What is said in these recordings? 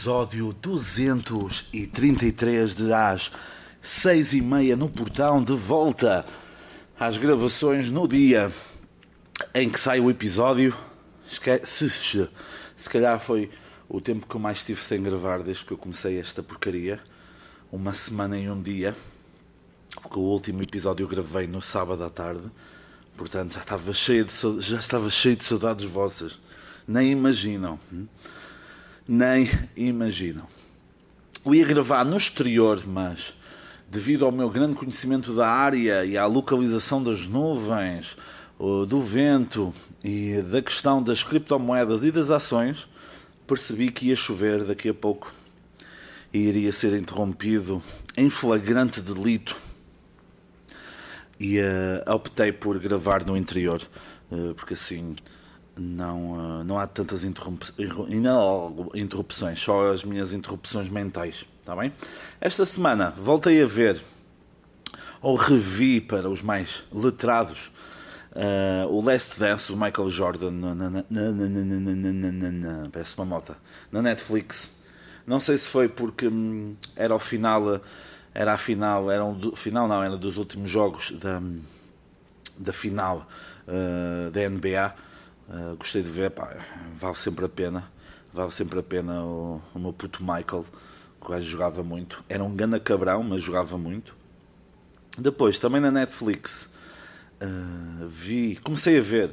episódio 233 de às seis e meia no portão, de volta às gravações no dia em que sai o episódio. Se, se, se calhar foi o tempo que eu mais estive sem gravar desde que eu comecei esta porcaria. Uma semana e um dia. Porque o último episódio eu gravei no sábado à tarde. Portanto, já estava cheio de, já estava cheio de saudades vossas. Nem imaginam. Hum? Nem imaginam. Eu ia gravar no exterior, mas devido ao meu grande conhecimento da área e à localização das nuvens, do vento e da questão das criptomoedas e das ações, percebi que ia chover daqui a pouco e iria ser interrompido em flagrante delito. E uh, optei por gravar no interior, uh, porque assim não, eh, não há tantas interrupções, só as minhas interrupções mentais, está bem? Esta semana voltei a ver, ou revi para os mais letrados, uh, o Last Dance do Michael Jordan, parece uma mota, na Netflix. Não sei se foi porque hum, era o final, era a final, era um, final não, era dos últimos jogos da, da final uh, da NBA Uh, gostei de ver, pá, vale sempre a pena. Vale sempre a pena o, o meu puto Michael, que o gajo jogava muito. Era um gana cabrão, mas jogava muito. Depois, também na Netflix, uh, vi, comecei a ver,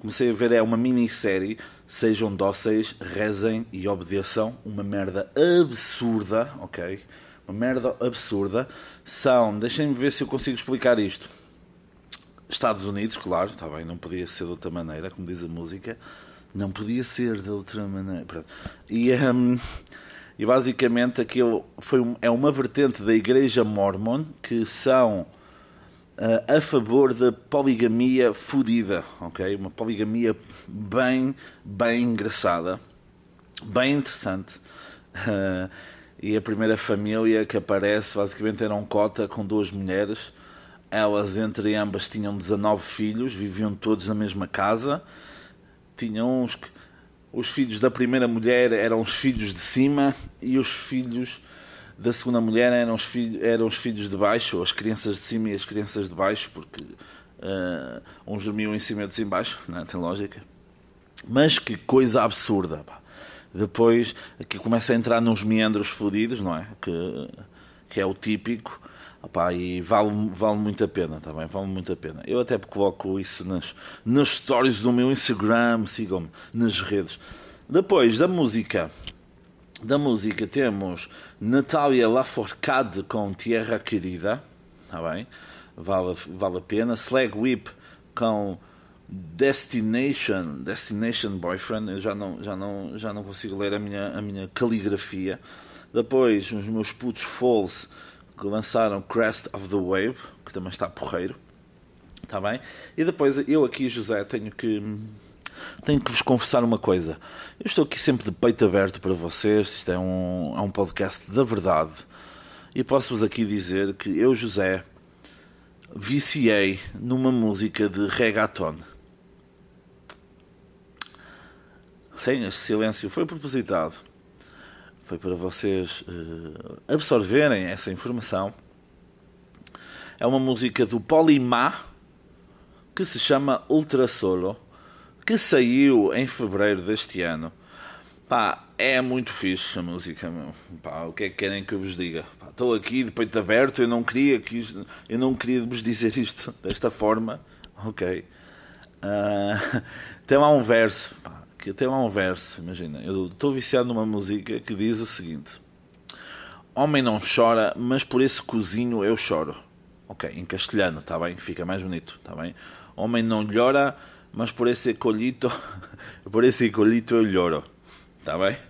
comecei a ver, é uma minissérie, Sejam Dóceis, Rezem e Obedeçam, uma merda absurda, ok? Uma merda absurda. São, deixem-me ver se eu consigo explicar isto Estados Unidos, claro, está bem, não podia ser de outra maneira, como diz a música, não podia ser de outra maneira. E, um, e basicamente aquilo foi um, é uma vertente da Igreja Mormon que são uh, a favor da poligamia fodida, ok? Uma poligamia bem, bem engraçada, bem interessante. Uh, e a primeira família que aparece basicamente era um cota com duas mulheres elas, entre ambas, tinham 19 filhos, viviam todos na mesma casa. Tinham uns. Os filhos da primeira mulher eram os filhos de cima e os filhos da segunda mulher eram os, filhos, eram os filhos de baixo, ou as crianças de cima e as crianças de baixo, porque uh, uns dormiam em cima e outros em baixo, não é? tem lógica. Mas que coisa absurda. Pá. Depois aqui começa a entrar nos meandros fodidos, não é? Que, que é o típico Opa, e vale, vale muito a pena também, vale muito a pena. Eu até coloco isso nas, nas stories do meu Instagram, sigam-me nas redes. Depois da música, da música temos Natália Laforcade com Tierra Querida, está bem? Vale, vale a pena. Slag Whip com Destination, Destination Boyfriend, eu já não, já não, já não consigo ler a minha, a minha caligrafia. Depois, os meus putos Falls que lançaram Crest of the Wave, que também está porreiro. Está bem? E depois eu aqui, José, tenho que tenho que vos confessar uma coisa. Eu estou aqui sempre de peito aberto para vocês. Isto é um, é um podcast da verdade. E posso-vos aqui dizer que eu, José, viciei numa música de reggaeton. Sem este silêncio foi propositado foi para vocês uh, absorverem essa informação. É uma música do Polimá que se chama Ultra Solo, que saiu em fevereiro deste ano. Pá, é muito fixe a música, meu. Pá, o que é que querem que eu vos diga? Estou aqui de peito aberto, eu não queria que isto, eu não queria vos dizer isto desta forma, ok? Uh, tem lá um verso, pá, que até lá um verso, imagina, eu estou viciado numa música que diz o seguinte: Homem não chora, mas por esse cozinho eu choro. Ok, em castelhano, está bem? Fica mais bonito, está bem? Homem não llora, mas por esse colito, por esse colito eu lloro. Está bem?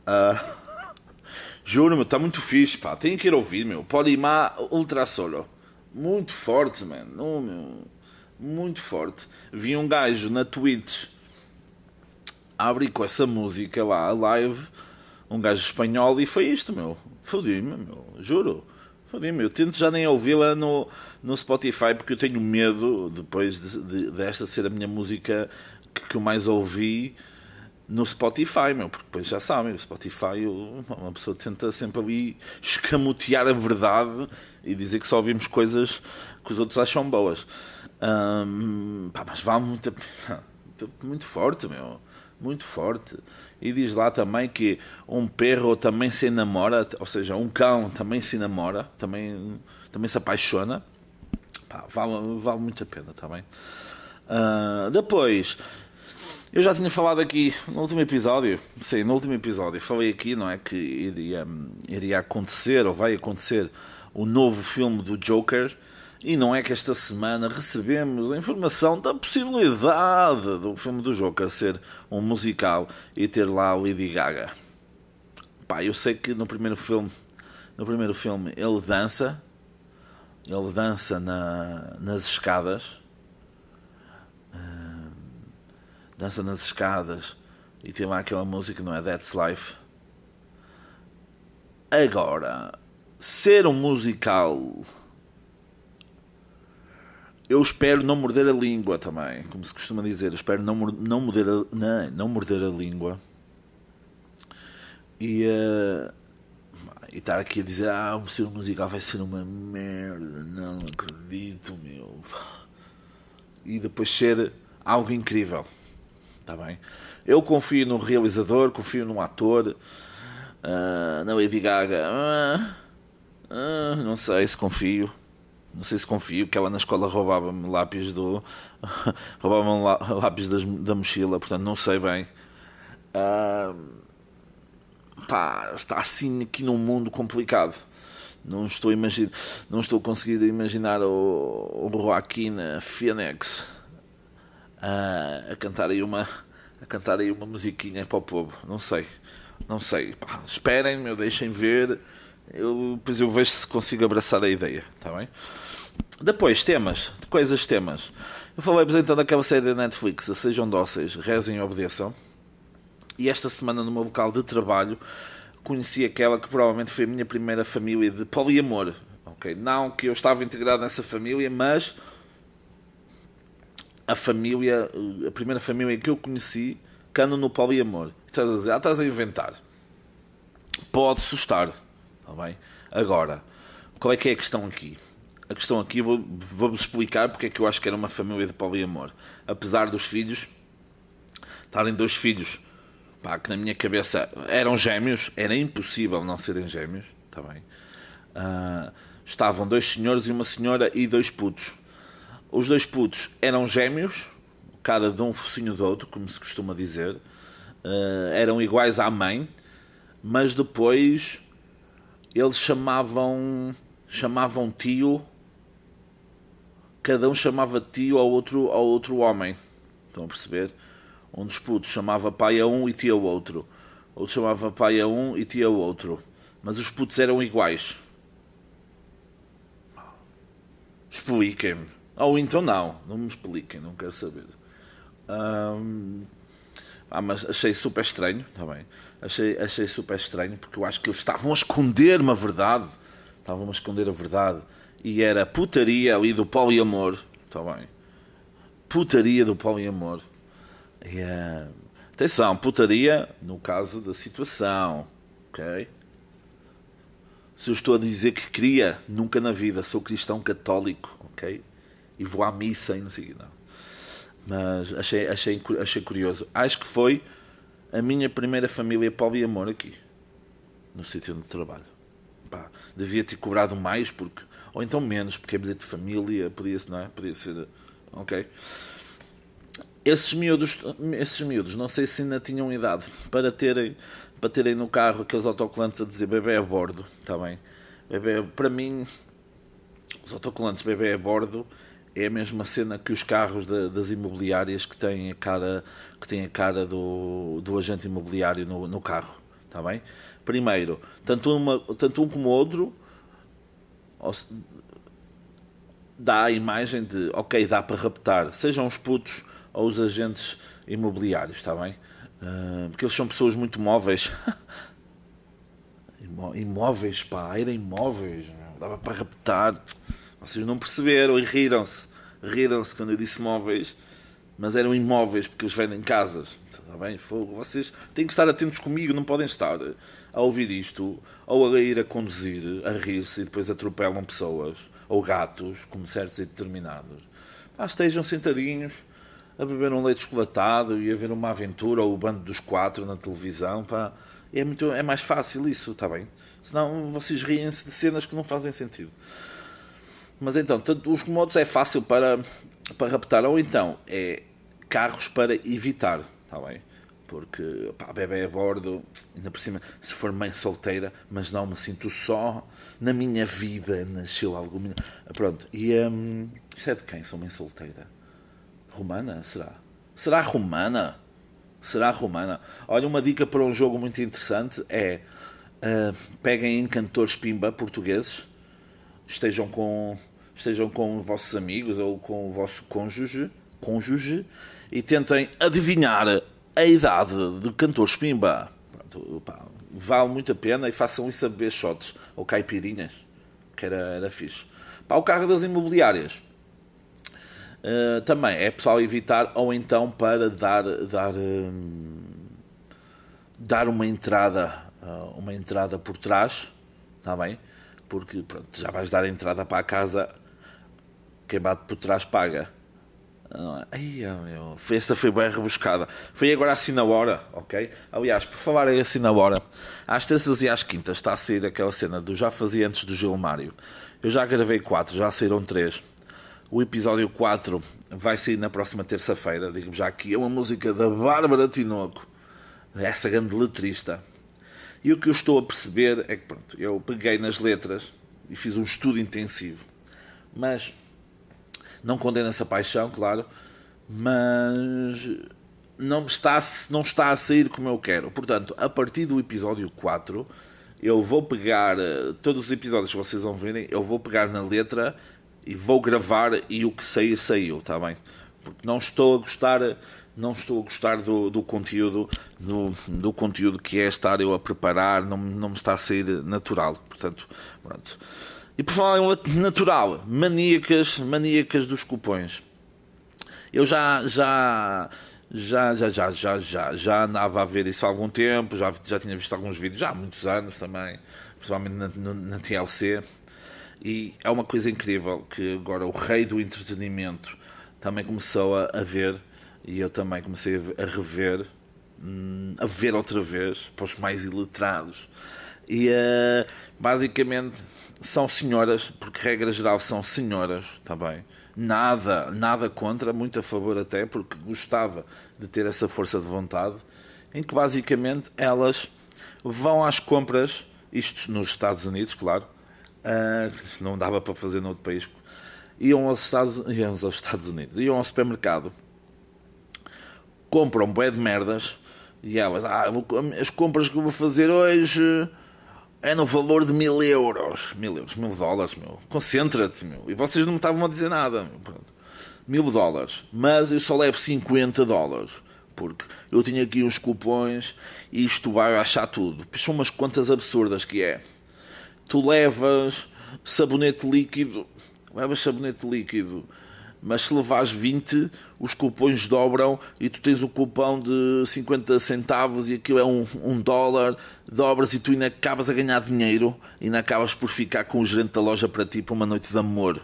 Uh, Juro, está muito fixe, pá. Tenho que ir ouvir, meu. Polimar Ultra Solo. Muito forte, man. Oh. Muito forte. Vi um gajo na Twitch abri com essa música lá, live, um gajo espanhol, e foi isto, meu. Fodi-me, meu. Juro. Fodi-me. Eu tento já nem ouvi-la no, no Spotify porque eu tenho medo, depois de, de, desta ser a minha música que, que eu mais ouvi no Spotify, meu, porque depois já sabem, o Spotify, uma pessoa tenta sempre ali escamotear a verdade e dizer que só ouvimos coisas que os outros acham boas. Um, pá, mas vale muito, muito forte, meu, muito forte. E diz lá também que um perro também se namora, ou seja, um cão também se namora, também, também se apaixona. Pá, vale, vale muito a pena, também. Tá uh, depois, eu já tinha falado aqui no último episódio, sim, no último episódio, falei aqui, não é, que iria, iria acontecer, ou vai acontecer, o novo filme do Joker, e não é que esta semana recebemos a informação da possibilidade do filme do Joker ser um musical e ter lá Lady Gaga. Pá, eu sei que no primeiro filme, no primeiro filme ele dança, ele dança na, nas escadas, dança nas escadas e tem lá aquela música, não é? That's Life. Agora, ser um musical. Eu espero não morder a língua também, como se costuma dizer. Eu espero não, não, morder, a, não, não morder a língua. E, uh, e estar aqui a dizer: Ah, ser um musical vai ser uma merda. Não acredito, meu. E depois ser algo incrível. Está bem? Eu confio no realizador, confio no ator, uh, na Lady Gaga. Uh, uh, não sei se confio. Não sei se confio, que ela na escola roubava-me lápis do. roubava-me lápis das, da mochila, portanto não sei bem. pá, está assim aqui num mundo complicado. Não estou, imagin... não estou conseguindo imaginar o, o Joaquim Phoenix a, a cantar aí uma a cantar aí uma musiquinha para o povo. Não sei, não sei. Pá, esperem, meu, deixem ver. Eu, depois eu vejo se consigo abraçar a ideia, está bem? Depois, temas, coisas temas. Eu falei apresentando aquela série da Netflix, Sejam Dóceis, Rezem e Obedeçam. E esta semana, no meu local de trabalho, conheci aquela que provavelmente foi a minha primeira família de poliamor. Okay? Não que eu estava integrado nessa família, mas a família, a primeira família que eu conheci, que no poliamor. Estás a dizer, ah, estás a inventar. Pode assustar. Está bem? Agora, qual é que é a questão aqui? A questão aqui, vou-vos vou explicar porque é que eu acho que era uma família de poliamor. Apesar dos filhos, estarem dois filhos, pá, que na minha cabeça eram gêmeos, era impossível não serem gêmeos, está bem? Uh, estavam dois senhores e uma senhora e dois putos. Os dois putos eram gêmeos, cada de um focinho do outro, como se costuma dizer. Uh, eram iguais à mãe, mas depois eles chamavam chamavam tio. Cada um chamava tio ao outro ao outro homem. Estão a perceber? Um dos putos chamava pai a um e tio ao outro. Outro chamava pai a um e tio ao outro. Mas os putos eram iguais. Expliquem-me. Ou então não, não me expliquem, não quero saber. Ah, mas achei super estranho, está bem? Achei, achei super estranho porque eu acho que eles estavam a esconder uma verdade. Estavam a esconder a verdade. E era putaria ali do poliamor, está bem? Putaria do poliamor. E, uh, atenção, putaria no caso da situação, ok? Se eu estou a dizer que queria, nunca na vida, sou cristão católico, ok? e vou à missa e não sei não. Mas achei, achei, achei curioso. Acho que foi a minha primeira família poliamor aqui, no sítio onde trabalho. Pá, devia ter cobrado mais, porque ou então menos, porque é bilhete de família, podia, não é? podia ser. Ok? Esses miúdos, esses miúdos, não sei se ainda tinham idade para terem, para terem no carro aqueles autocolantes a dizer bebê a bordo, está bem? Bebê, para mim, os autocolantes bebê a bordo é a mesma cena que os carros de, das imobiliárias que têm a cara, que têm a cara do, do agente imobiliário no, no carro. Está bem? Primeiro, tanto, uma, tanto um como o outro dá a imagem de ok, dá para raptar, sejam os putos ou os agentes imobiliários, está bem? Uh, porque eles são pessoas muito móveis. imóveis, pá, eram imóveis, dava para raptar. Vocês não perceberam e riram-se. Riram-se quando eu disse móveis. mas eram imóveis porque eles vendem casas. Está bem? Fogo. Vocês têm que estar atentos comigo, não podem estar a ouvir isto ou a ir a conduzir, a rir-se e depois atropelam pessoas ou gatos, como certos e determinados. Pá, estejam sentadinhos a beber um leite chocolatado e a ver uma aventura ou o bando dos quatro na televisão. Pá. É, muito, é mais fácil isso, está bem? Senão vocês riem-se de cenas que não fazem sentido. Mas então, tanto os modos é fácil para, para raptar, ou então é carros para evitar, está bem? Porque, pá, bebê a bordo, ainda por cima, se for mãe solteira, mas não me sinto só, na minha vida nasceu alguma. Pronto, e hum, isto é de quem? Sou mãe solteira? Romana? Será? Será romana? Será romana? Olha, uma dica para um jogo muito interessante é uh, peguem encantores pimba portugueses, estejam com, estejam com os vossos amigos ou com o vosso cônjuge, cônjuge e tentem adivinhar a idade de cantores pimba. Pronto, pá, vale muito a pena e façam isso a beber shots ou caipirinhas, que era, era fixe. Para o carro das imobiliárias. Uh, também é pessoal evitar ou então para dar dar um, dar uma entrada uh, uma entrada por trás está bem porque pronto já vais dar a entrada para a casa quem bate por trás paga Ai, meu, esta foi bem rebuscada. Foi agora assim na hora, ok? Aliás, por falar assim na hora, às terças e às quintas está a sair aquela cena do Já Fazia Antes do Gilmário. Eu já gravei quatro, já saíram três. O episódio 4 vai sair na próxima terça-feira. Digo-vos já aqui, é uma música da Bárbara Tinoco, essa grande letrista. E o que eu estou a perceber é que, pronto, eu peguei nas letras e fiz um estudo intensivo. Mas não condeno essa paixão, claro, mas não está, não está a sair como eu quero. Portanto, a partir do episódio 4, eu vou pegar eh, todos os episódios que vocês vão verem, eu vou pegar na letra e vou gravar e o que sair saiu, está bem? Porque não estou a gostar, não estou a gostar do, do conteúdo, do, do conteúdo que é estar eu a preparar, não, não me está a sair natural. Portanto, pronto. E por falar em natural, maníacas, maníacas dos cupões. Eu já, já, já, já, já, já, já, já andava a ver isso há algum tempo, já, já tinha visto alguns vídeos, já há muitos anos também, principalmente na, na, na TLC. E é uma coisa incrível que agora o rei do entretenimento também começou a, a ver e eu também comecei a, rever, hum, a ver outra vez, para os mais iletrados. E uh, basicamente são senhoras, porque regra geral são senhoras também. Nada, nada contra, muito a favor até, porque gostava de ter essa força de vontade, em que basicamente elas vão às compras, isto nos Estados Unidos, claro, uh, não dava para fazer noutro país, iam aos Estados, iam aos Estados Unidos, iam ao supermercado, compram bué de merdas, e elas, ah, as compras que eu vou fazer hoje é no valor de mil euros. Mil euros, mil dólares, meu. Concentra-te, meu. E vocês não me estavam a dizer nada, meu. Pronto. Mil dólares. Mas eu só levo 50 dólares. Porque eu tinha aqui uns cupons e isto vai achar tudo. São umas contas absurdas que é. Tu levas sabonete líquido. Levas sabonete líquido mas se levares 20, os cupons dobram e tu tens o cupão de 50 centavos e aquilo é um, um dólar, dobras e tu ainda acabas a ganhar dinheiro e ainda acabas por ficar com o gerente da loja para ti para uma noite de amor.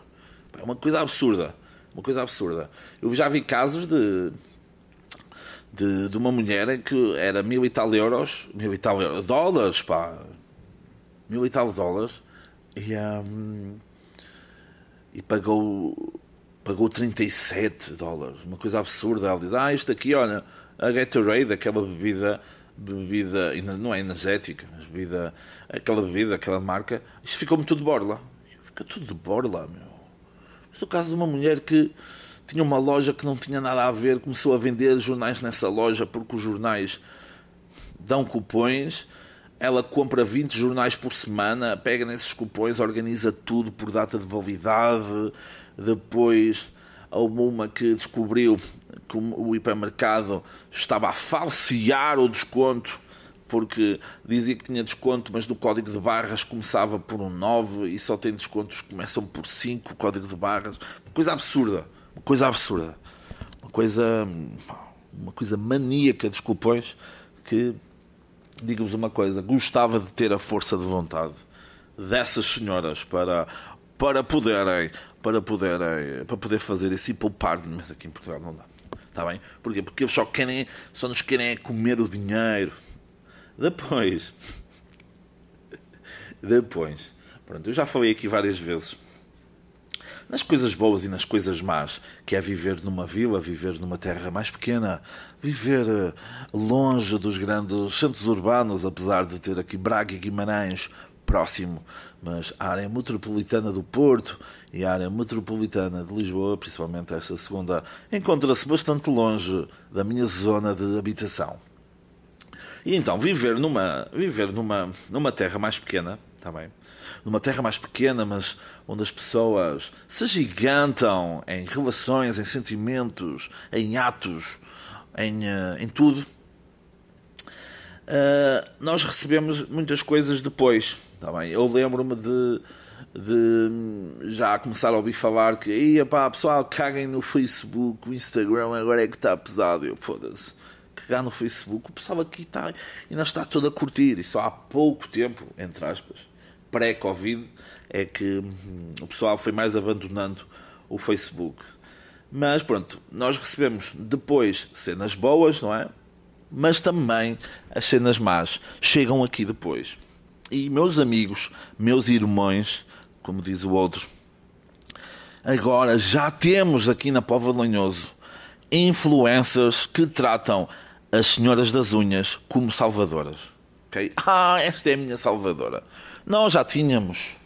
É uma coisa absurda. Uma coisa absurda. Eu já vi casos de, de, de uma mulher que era mil e tal euros, mil e tal euros, dólares, pá, mil e tal dólares, e, um, e pagou pagou 37 dólares, uma coisa absurda. Ela diz: Ah, isto aqui, olha, a Gatorade, aquela bebida, bebida não é energética, mas bebida, aquela bebida, aquela marca, isto ficou-me tudo de borla. Fica tudo de borla, meu. Mas o caso de uma mulher que tinha uma loja que não tinha nada a ver, começou a vender jornais nessa loja porque os jornais dão cupões. Ela compra 20 jornais por semana, pega nesses cupões, organiza tudo por data de validade, depois houve uma que descobriu que o hipermercado estava a falsear o desconto porque dizia que tinha desconto, mas do código de barras começava por um 9 e só tem descontos que começam por 5, o código de barras. Uma coisa absurda. Uma coisa absurda. Uma coisa, uma coisa maníaca de esculpões que, digo-vos uma coisa, gostava de ter a força de vontade dessas senhoras para para poderem para poderem para poder fazer isso e poupar mas aqui em Portugal não dá. Está bem? Porquê? porque eles só querem só nos querem é comer o dinheiro. Depois depois pronto eu já falei aqui várias vezes nas coisas boas e nas coisas más, que é viver numa vila, viver numa terra mais pequena, viver eh, longe dos grandes centros urbanos, apesar de ter aqui Braga e Guimarães próximo, mas a área metropolitana do Porto e a área metropolitana de Lisboa, principalmente esta segunda, encontra-se bastante longe da minha zona de habitação. E então viver numa viver numa numa terra mais pequena, está bem? Numa terra mais pequena, mas onde as pessoas se gigantam em relações, em sentimentos, em atos, em, uh, em tudo. Uh, nós recebemos muitas coisas depois. Tá bem? Eu lembro-me de, de já começar a ouvir falar que Ia, pá, pessoal, caguem no Facebook, o Instagram agora é que está pesado. Eu foda-se. Cagar no Facebook, o pessoal aqui está ainda está todo a curtir. E só há pouco tempo, entre aspas, pré-Covid, é que hum, o pessoal foi mais abandonando o Facebook. Mas pronto, nós recebemos depois cenas boas, não é? Mas também as cenas más chegam aqui depois. E meus amigos, meus irmãos, como diz o outro, agora já temos aqui na Pova de Lanhoso influencers que tratam as senhoras das unhas como salvadoras. Okay? Ah, esta é a minha salvadora. Nós já tínhamos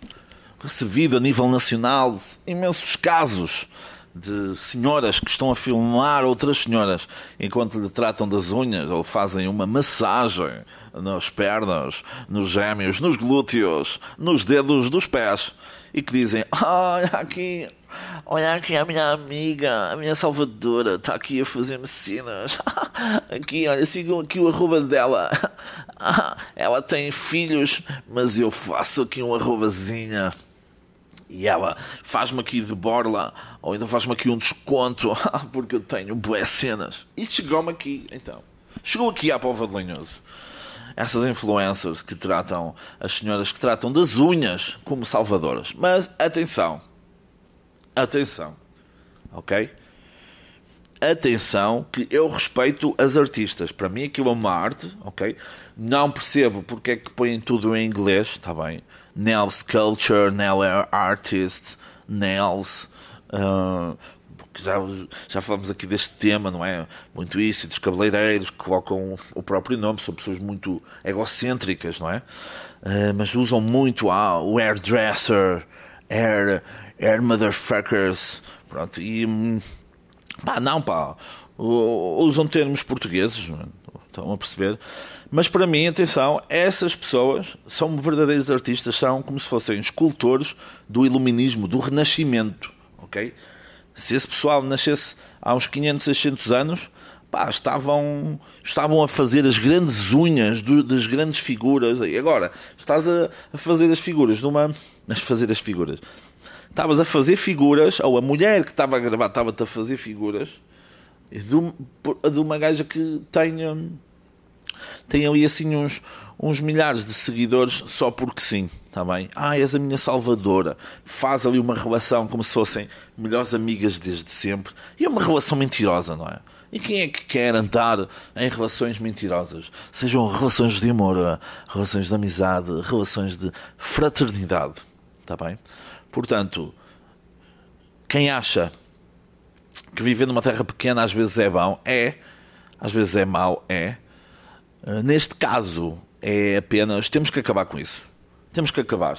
recebido a nível nacional imensos casos de senhoras que estão a filmar outras senhoras enquanto lhe tratam das unhas ou fazem uma massagem nas pernas, nos gêmeos, nos glúteos, nos dedos dos pés e que dizem: Olha aqui, olha aqui a minha amiga, a minha salvadora, está aqui a fazer medicinas. Aqui, olha, sigam aqui o arroba dela. Ela tem filhos, mas eu faço aqui um arrobazinha e ela faz-me aqui de borla, ou então faz-me aqui um desconto, porque eu tenho boas cenas. E chegou-me aqui, então. Chegou aqui à Pova de Lanhoso. Essas influencers que tratam, as senhoras que tratam das unhas como salvadoras. Mas atenção, atenção, ok? Atenção, que eu respeito as artistas. Para mim aquilo é uma arte, ok? Não percebo porque é que põem tudo em inglês, está bem? nail sculpture, nail artist, nails. Uh, já, já falamos aqui deste tema, não é? Muito isso, dos cabeleireiros que colocam o próprio nome, são pessoas muito egocêntricas, não é? Uh, mas usam muito ah, o hairdresser, hair, hair motherfuckers, pronto, e hum, pá, não, pá, usam termos portugueses, é? estão a perceber? Mas para mim, atenção, essas pessoas são verdadeiros artistas, são como se fossem escultores do iluminismo, do renascimento, ok? Se esse pessoal nascesse há uns 500, 600 anos, pá, estavam, estavam a fazer as grandes unhas do, das grandes figuras. E agora, estás a, a fazer as figuras de uma... A fazer as figuras. Estavas a fazer figuras, ou a mulher que estava a gravar estava-te a fazer figuras de, de uma gaja que tenha tem ali assim uns, uns milhares de seguidores só porque sim, está bem? Ah, és a minha salvadora. Faz ali uma relação como se fossem melhores amigas desde sempre. E é uma relação mentirosa, não é? E quem é que quer andar em relações mentirosas? Sejam relações de amor, relações de amizade, relações de fraternidade. Está bem? Portanto, quem acha que viver numa terra pequena às vezes é bom, é. Às vezes é mau, é. Ah, neste caso, é apenas. Temos que acabar com isso. Temos que acabar.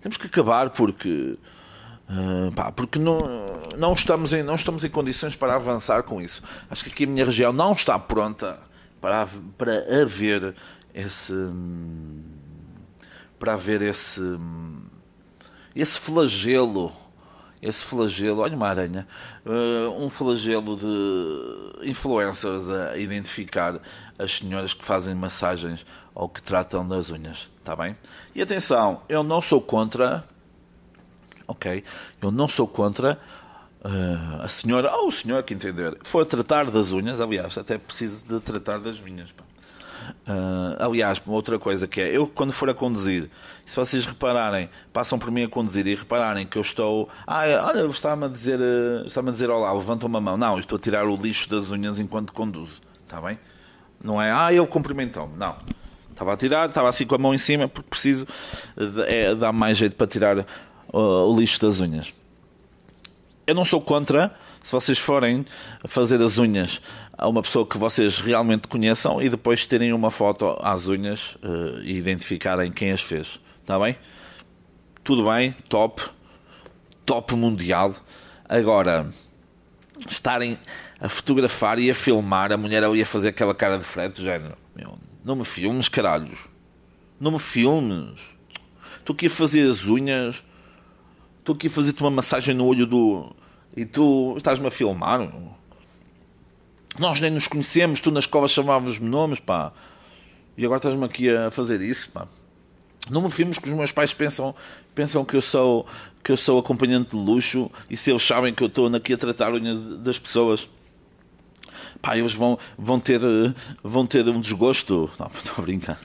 Temos que acabar porque. Uh, pá, porque não, não, estamos em, não estamos em condições para avançar com isso. Acho que aqui a minha região não está pronta para, para haver esse. para haver esse. Esse flagelo esse flagelo, olha uma aranha, uh, um flagelo de influencers a identificar as senhoras que fazem massagens ou que tratam das unhas, está bem? E atenção, eu não sou contra, ok? Eu não sou contra uh, a senhora, ou o senhor que entender, for tratar das unhas, aliás, até preciso de tratar das minhas. Pá. Uh, aliás, outra coisa que é, eu quando for a conduzir, se vocês repararem, passam por mim a conduzir e repararem que eu estou, ah, olha, está-me a dizer, uh, está-me a dizer olá, levanta uma mão. Não, estou a tirar o lixo das unhas enquanto conduzo, está bem? Não é, ah, ele cumprimentou-me, não. Estava a tirar, estava assim com a mão em cima, porque preciso, é, dá mais jeito para tirar uh, o lixo das unhas. Eu não sou contra se vocês forem fazer as unhas a uma pessoa que vocês realmente conheçam e depois terem uma foto às unhas uh, e identificarem quem as fez. Está bem? Tudo bem, top. Top mundial. Agora, estarem a fotografar e a filmar, a mulher ali a fazer aquela cara de frete, género. Meu, não me filmes, caralhos. Não me filmes. Estou aqui a fazer as unhas. Estou aqui a fazer-te uma massagem no olho do. E tu estás-me a filmar. Nós nem nos conhecemos, tu na escola chamavas-me nomes, pá. E agora estás-me aqui a fazer isso, pá. Não me filmes que os meus pais pensam, pensam que eu sou que eu sou acompanhante de luxo e se eles sabem que eu estou aqui a tratar unhas das pessoas pá, eles vão, vão, ter, vão ter um desgosto. Não, estou a brincar.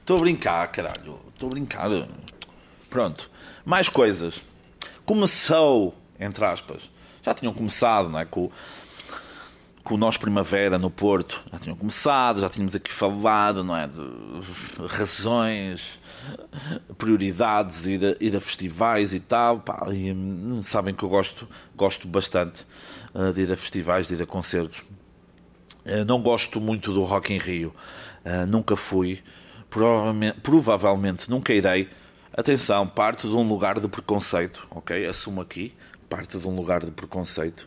Estou a brincar, caralho. Estou a brincar. Pronto. Mais coisas. Começou, entre aspas. Já tinham começado, não é? Com, com o Nós Primavera no Porto. Já tinham começado, já tínhamos aqui falado, não é? De razões, prioridades, ir a, ir a festivais e tal. Pá, e, hum, sabem que eu gosto, gosto bastante uh, de ir a festivais, de ir a concertos. Uh, não gosto muito do Rock in Rio. Uh, nunca fui. Provavelmente, provavelmente nunca irei. Atenção, parte de um lugar de preconceito, ok? Assumo aqui, parte de um lugar de preconceito.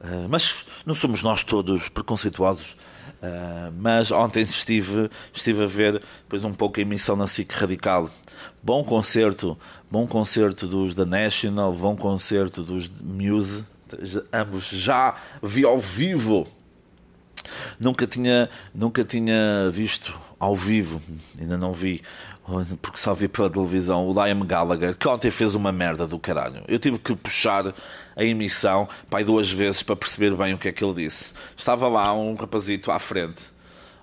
Uh, mas não somos nós todos preconceituosos. Uh, mas ontem estive, estive a ver depois um pouco a emissão na SIC Radical. Bom concerto, bom concerto dos The National, bom concerto dos Muse, ambos já vi ao vivo. Nunca tinha, nunca tinha visto ao vivo, ainda não vi, porque só vi pela televisão o Liam Gallagher, que ontem fez uma merda do caralho. Eu tive que puxar a emissão pai, duas vezes para perceber bem o que é que ele disse. Estava lá um rapazito à frente,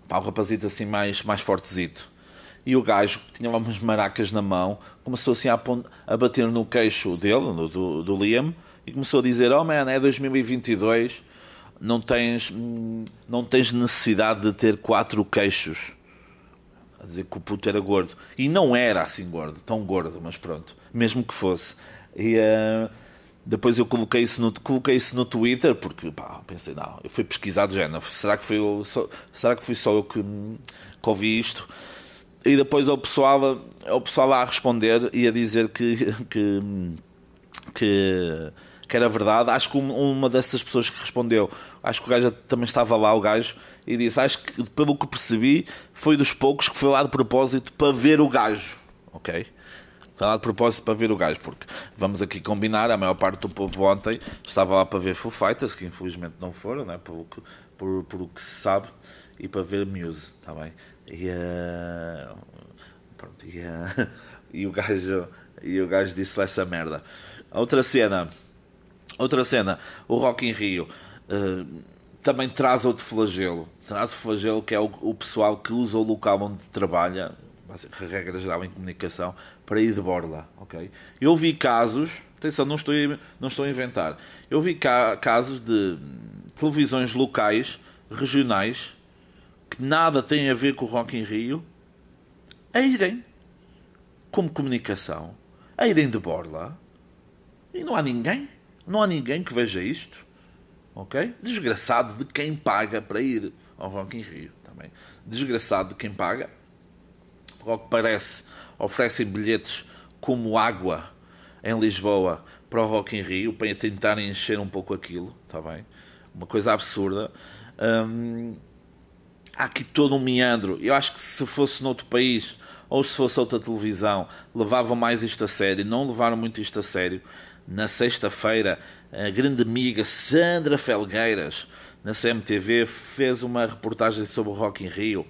pá, um rapazito assim mais, mais fortezito. E o gajo, que tinha lá umas maracas na mão, começou assim a, a bater no queixo dele, do, do, do Liam, e começou a dizer: Oh man, é 2022, não tens, não tens necessidade de ter quatro queixos. A dizer que o puto era gordo. E não era assim gordo, tão gordo, mas pronto, mesmo que fosse. E uh, depois eu coloquei isso, no, coloquei isso no Twitter, porque pá, pensei: Não, eu fui pesquisado já. Será que, foi eu, só, será que fui só eu que, que ouvi isto? E depois o pessoal, o pessoal a responder e a dizer que, que, que que era verdade. Acho que uma dessas pessoas que respondeu, acho que o gajo também estava lá, o gajo, e disse: Acho que, pelo que percebi, foi dos poucos que foi lá de propósito para ver o gajo. Ok? Foi lá de propósito para ver o gajo, porque vamos aqui combinar, a maior parte do povo ontem estava lá para ver Foo Fighters, que infelizmente não foram, né? por, por, por o que se sabe, e para ver Muse, está bem? E, uh, pronto, e, uh, e, o gajo, e o gajo disse essa merda. Outra cena Outra cena, o Rock in Rio uh, também traz outro flagelo. Traz o flagelo que é o, o, pessoal que usa o local onde trabalha, regra geral em comunicação, para ir de borla. Okay? Eu vi casos, atenção, não estou, não estou a inventar, eu vi ca, casos de televisões locais, regionais, que nada têm a ver com o Rock in Rio, a irem como comunicação, a irem de borla, e não há ninguém. Não há ninguém que veja isto. Ok? Desgraçado de quem paga para ir ao Rock in Rio. Também. Desgraçado de quem paga. Ao que parece, oferecem bilhetes como água em Lisboa para o Rock in Rio para tentarem encher um pouco aquilo. Está bem? Uma coisa absurda. Hum, há aqui todo um meandro. Eu acho que se fosse noutro país ou se fosse outra televisão, levavam mais isto a sério. Não levaram muito isto a sério na sexta-feira, a grande amiga Sandra Felgueiras, na CMTV, fez uma reportagem sobre o Rock in Rio.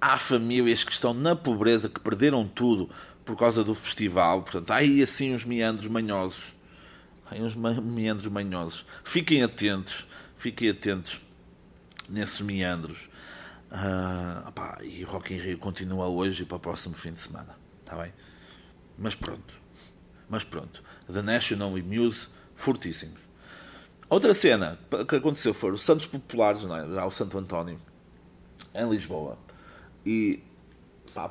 Há famílias que estão na pobreza, que perderam tudo por causa do festival. Portanto, há aí assim uns meandros manhosos. Há uns meandros manhosos. Fiquem atentos, fiquem atentos nesses meandros. Uh, opá, e Rock in Rio continua hoje e para o próximo fim de semana. Está bem? Mas pronto. Mas pronto. The National e Muse, fortíssimos. Outra cena que aconteceu foi os Santos Populares, não é? Já o Santo António, em Lisboa. E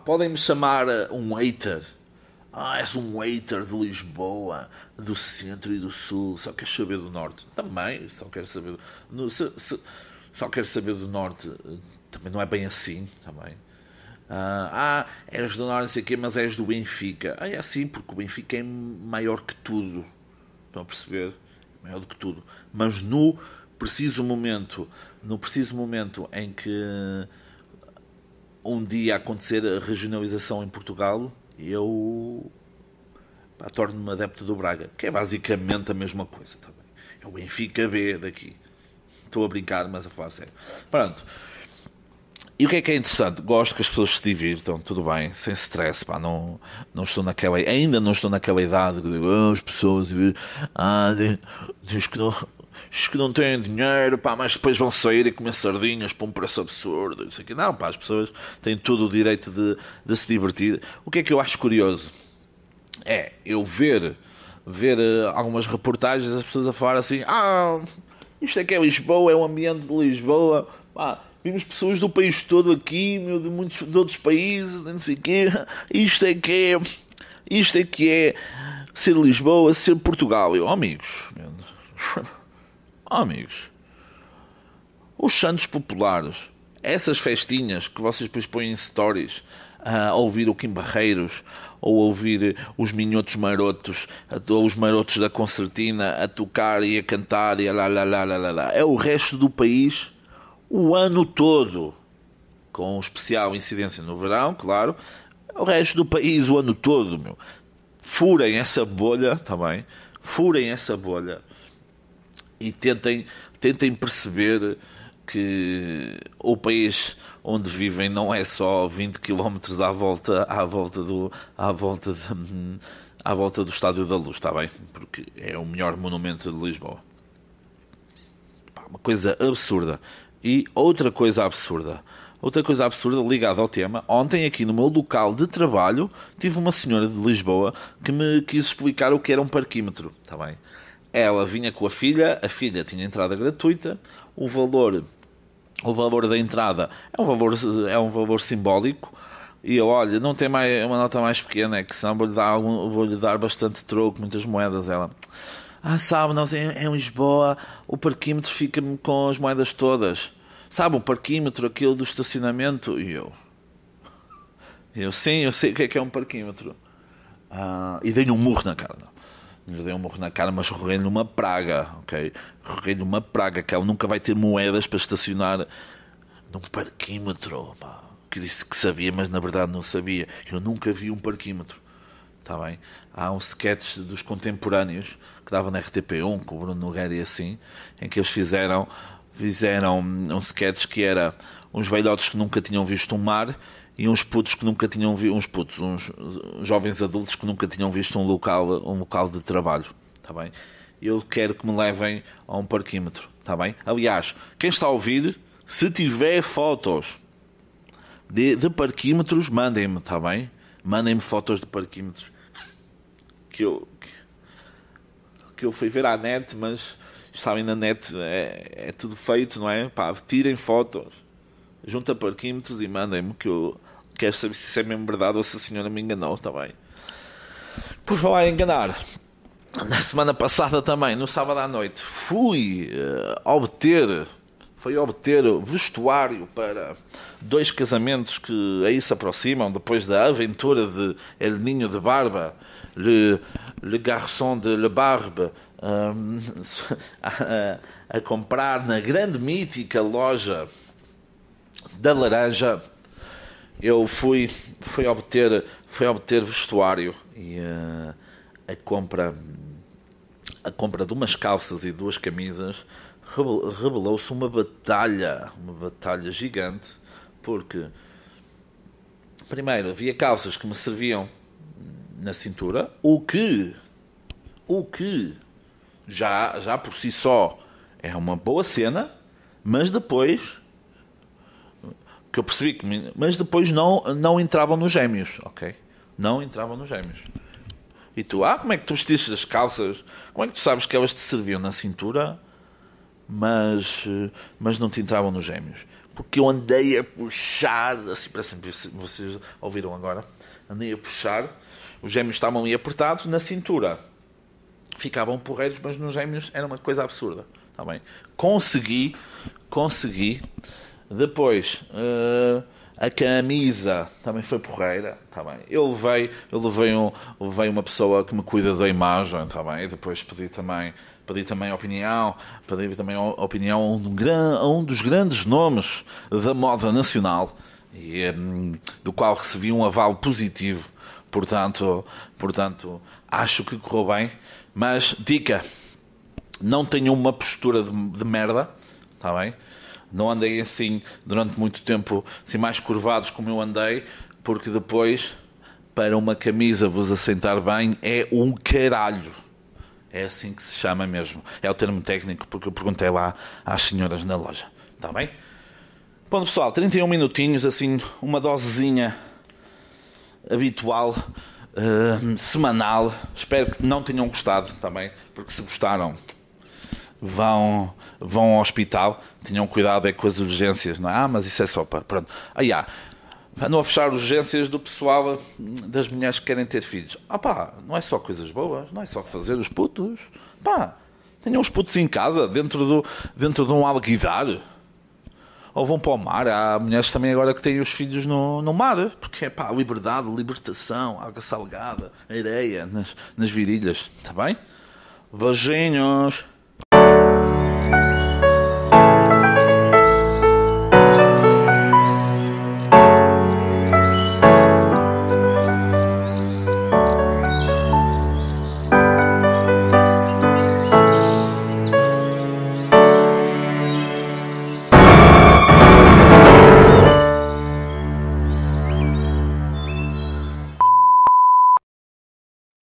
podem-me chamar um hater. Ah, és um hater de Lisboa, do centro e do sul, só queres saber do norte. Também, só quero saber. No, se, se, só quero saber do norte também não é bem assim, também. Ah, ah, és do Norte, não sei o quê, mas és do Benfica. Ah, é assim, porque o Benfica é maior que tudo. Estão a perceber? Maior do que tudo. Mas no preciso momento, no preciso momento em que um dia acontecer a regionalização em Portugal, eu torno-me adepto do Braga, que é basicamente a mesma coisa também. É o Benfica B daqui. Estou a brincar, mas a falar sério. Pronto. E o que é que é interessante? Gosto que as pessoas se divirtam, tudo bem, sem stress, pá, não, não estou naquela, ainda não estou naquela idade que digo, oh, as pessoas ah, diz que não, diz que não têm dinheiro, pá, mas depois vão sair e comer sardinhas por um preço absurdo, isso aqui. Não, pá, as pessoas têm todo o direito de, de se divertir. O que é que eu acho curioso? É eu ver, ver uh, algumas reportagens, as pessoas a falar assim, ah, isto é que é Lisboa, é o ambiente de Lisboa, pá, Vimos pessoas do país todo aqui, meu, de muitos de outros países, não sei o quê. Isto é que é. Isto é que é ser Lisboa, ser Portugal. Eu, amigos, oh, amigos, os santos populares, essas festinhas que vocês depois põem em stories, a ouvir o Kim Barreiros, ou ouvir os minhotos marotos, ou os marotos da concertina a tocar e a cantar e a lá, lá, lá, lá, lá. É o resto do país o ano todo, com especial incidência no verão, claro, o resto do país o ano todo, meu. Furem essa bolha também, furem essa bolha e tentem, tentem perceber que o país onde vivem não é só 20 km à volta, à volta do, à volta de, à volta do Estádio da Luz, está bem? Porque é o melhor monumento de Lisboa. Uma coisa absurda. E outra coisa absurda. Outra coisa absurda ligada ao tema, ontem aqui no meu local de trabalho tive uma senhora de Lisboa que me quis explicar o que era um parquímetro. Está bem? Ela vinha com a filha, a filha tinha entrada gratuita, o valor, o valor da entrada é um valor, é um valor simbólico. E eu, olha, não tem mais, uma nota mais pequena, é que senão vou-lhe dar, vou -lhe dar bastante troco, muitas moedas. Ela, ah, sabe, nós em, em Lisboa o parquímetro fica-me com as moedas todas. Sabe, o parquímetro, aquele do estacionamento. E eu. Eu, sim, eu sei o que é que é um parquímetro. Ah, e dei-lhe um murro na cara. Não. Lhe dei um murro na cara, mas roguei-lhe uma praga, ok? Roguei-lhe uma praga, que ela nunca vai ter moedas para estacionar num parquímetro. Pá. Que disse que sabia, mas na verdade não sabia. Eu nunca vi um parquímetro. Está bem? Há um sketch dos contemporâneos que dava na RTP1 com o Bruno Nogueira e assim, em que eles fizeram fizeram um sketch que era uns velhotes que nunca tinham visto um mar e uns putos que nunca tinham visto uns putos, uns jovens adultos que nunca tinham visto um local, um local de trabalho, está bem? Eu quero que me levem a um parquímetro, está bem? Aliás, quem está a ouvir, se tiver fotos de, de parquímetros, mandem-me, está bem? Mandem-me fotos de parquímetros que eu, que, eu fui ver à net, mas sabem, na net é, é tudo feito, não é? Pá, tirem fotos, junta parquímetros e mandem-me que eu quero saber se isso é mesmo verdade ou se a senhora me enganou também. Por falar em enganar, na semana passada também, no sábado à noite, fui uh, obter foi obter vestuário para dois casamentos que aí se aproximam depois da aventura de El Ninho de Barba, Le, Le Garçon de Le Barbe, um, a, a, comprar na grande mítica loja da Laranja. Eu fui, fui, obter, fui obter vestuário e uh, a compra a compra de umas calças e duas camisas revelou-se uma batalha, uma batalha gigante, porque primeiro havia calças que me serviam na cintura, o que o que já, já por si só é uma boa cena, mas depois que eu percebi que mas depois não não entravam nos gêmeos, ok? Não entravam nos gêmeos. E tu, ah, como é que tu vestiste as calças? Como é que tu sabes que elas te serviam na cintura, mas mas não te entravam nos gêmeos? Porque eu andei a puxar, assim, parece que vocês ouviram agora, andei a puxar, os gêmeos estavam ali apertados na cintura. Ficavam porreiros, mas nos gêmeos era uma coisa absurda. Tá bem? Consegui, consegui. Depois, uh, a camisa também foi porreira. Tá bem? Eu levei, eu levei, um, levei uma pessoa que me cuida da imagem. Tá bem? E depois pedi também, pedi também opinião. Pedi também opinião a um, a um dos grandes nomes da moda nacional. E, um, do qual recebi um aval positivo. Portanto, portanto, acho que correu bem. Mas, dica, não tenham uma postura de, de merda, está bem? Não andei assim durante muito tempo, assim mais curvados como eu andei, porque depois, para uma camisa vos assentar bem, é um caralho. É assim que se chama mesmo. É o termo técnico, porque eu perguntei lá às senhoras na loja. Está bem? Bom, pessoal, 31 minutinhos, assim, uma dosezinha habitual, uh, semanal. Espero que não tenham gostado também, porque se gostaram, vão, vão ao hospital, tenham cuidado é com as urgências, não é? Ah, mas isso é só para. Pronto. Ah, yeah. Andam a fechar urgências do pessoal das mulheres que querem ter filhos. Ah pá, não é só coisas boas, não é só fazer os putos. Pá, tenham os putos em casa, dentro, do, dentro de um alguidar. Ou vão para o mar. Há mulheres também agora que têm os filhos no, no mar, porque é pá, liberdade, libertação, água salgada, areia nas, nas virilhas. Está bem? Beijinhos.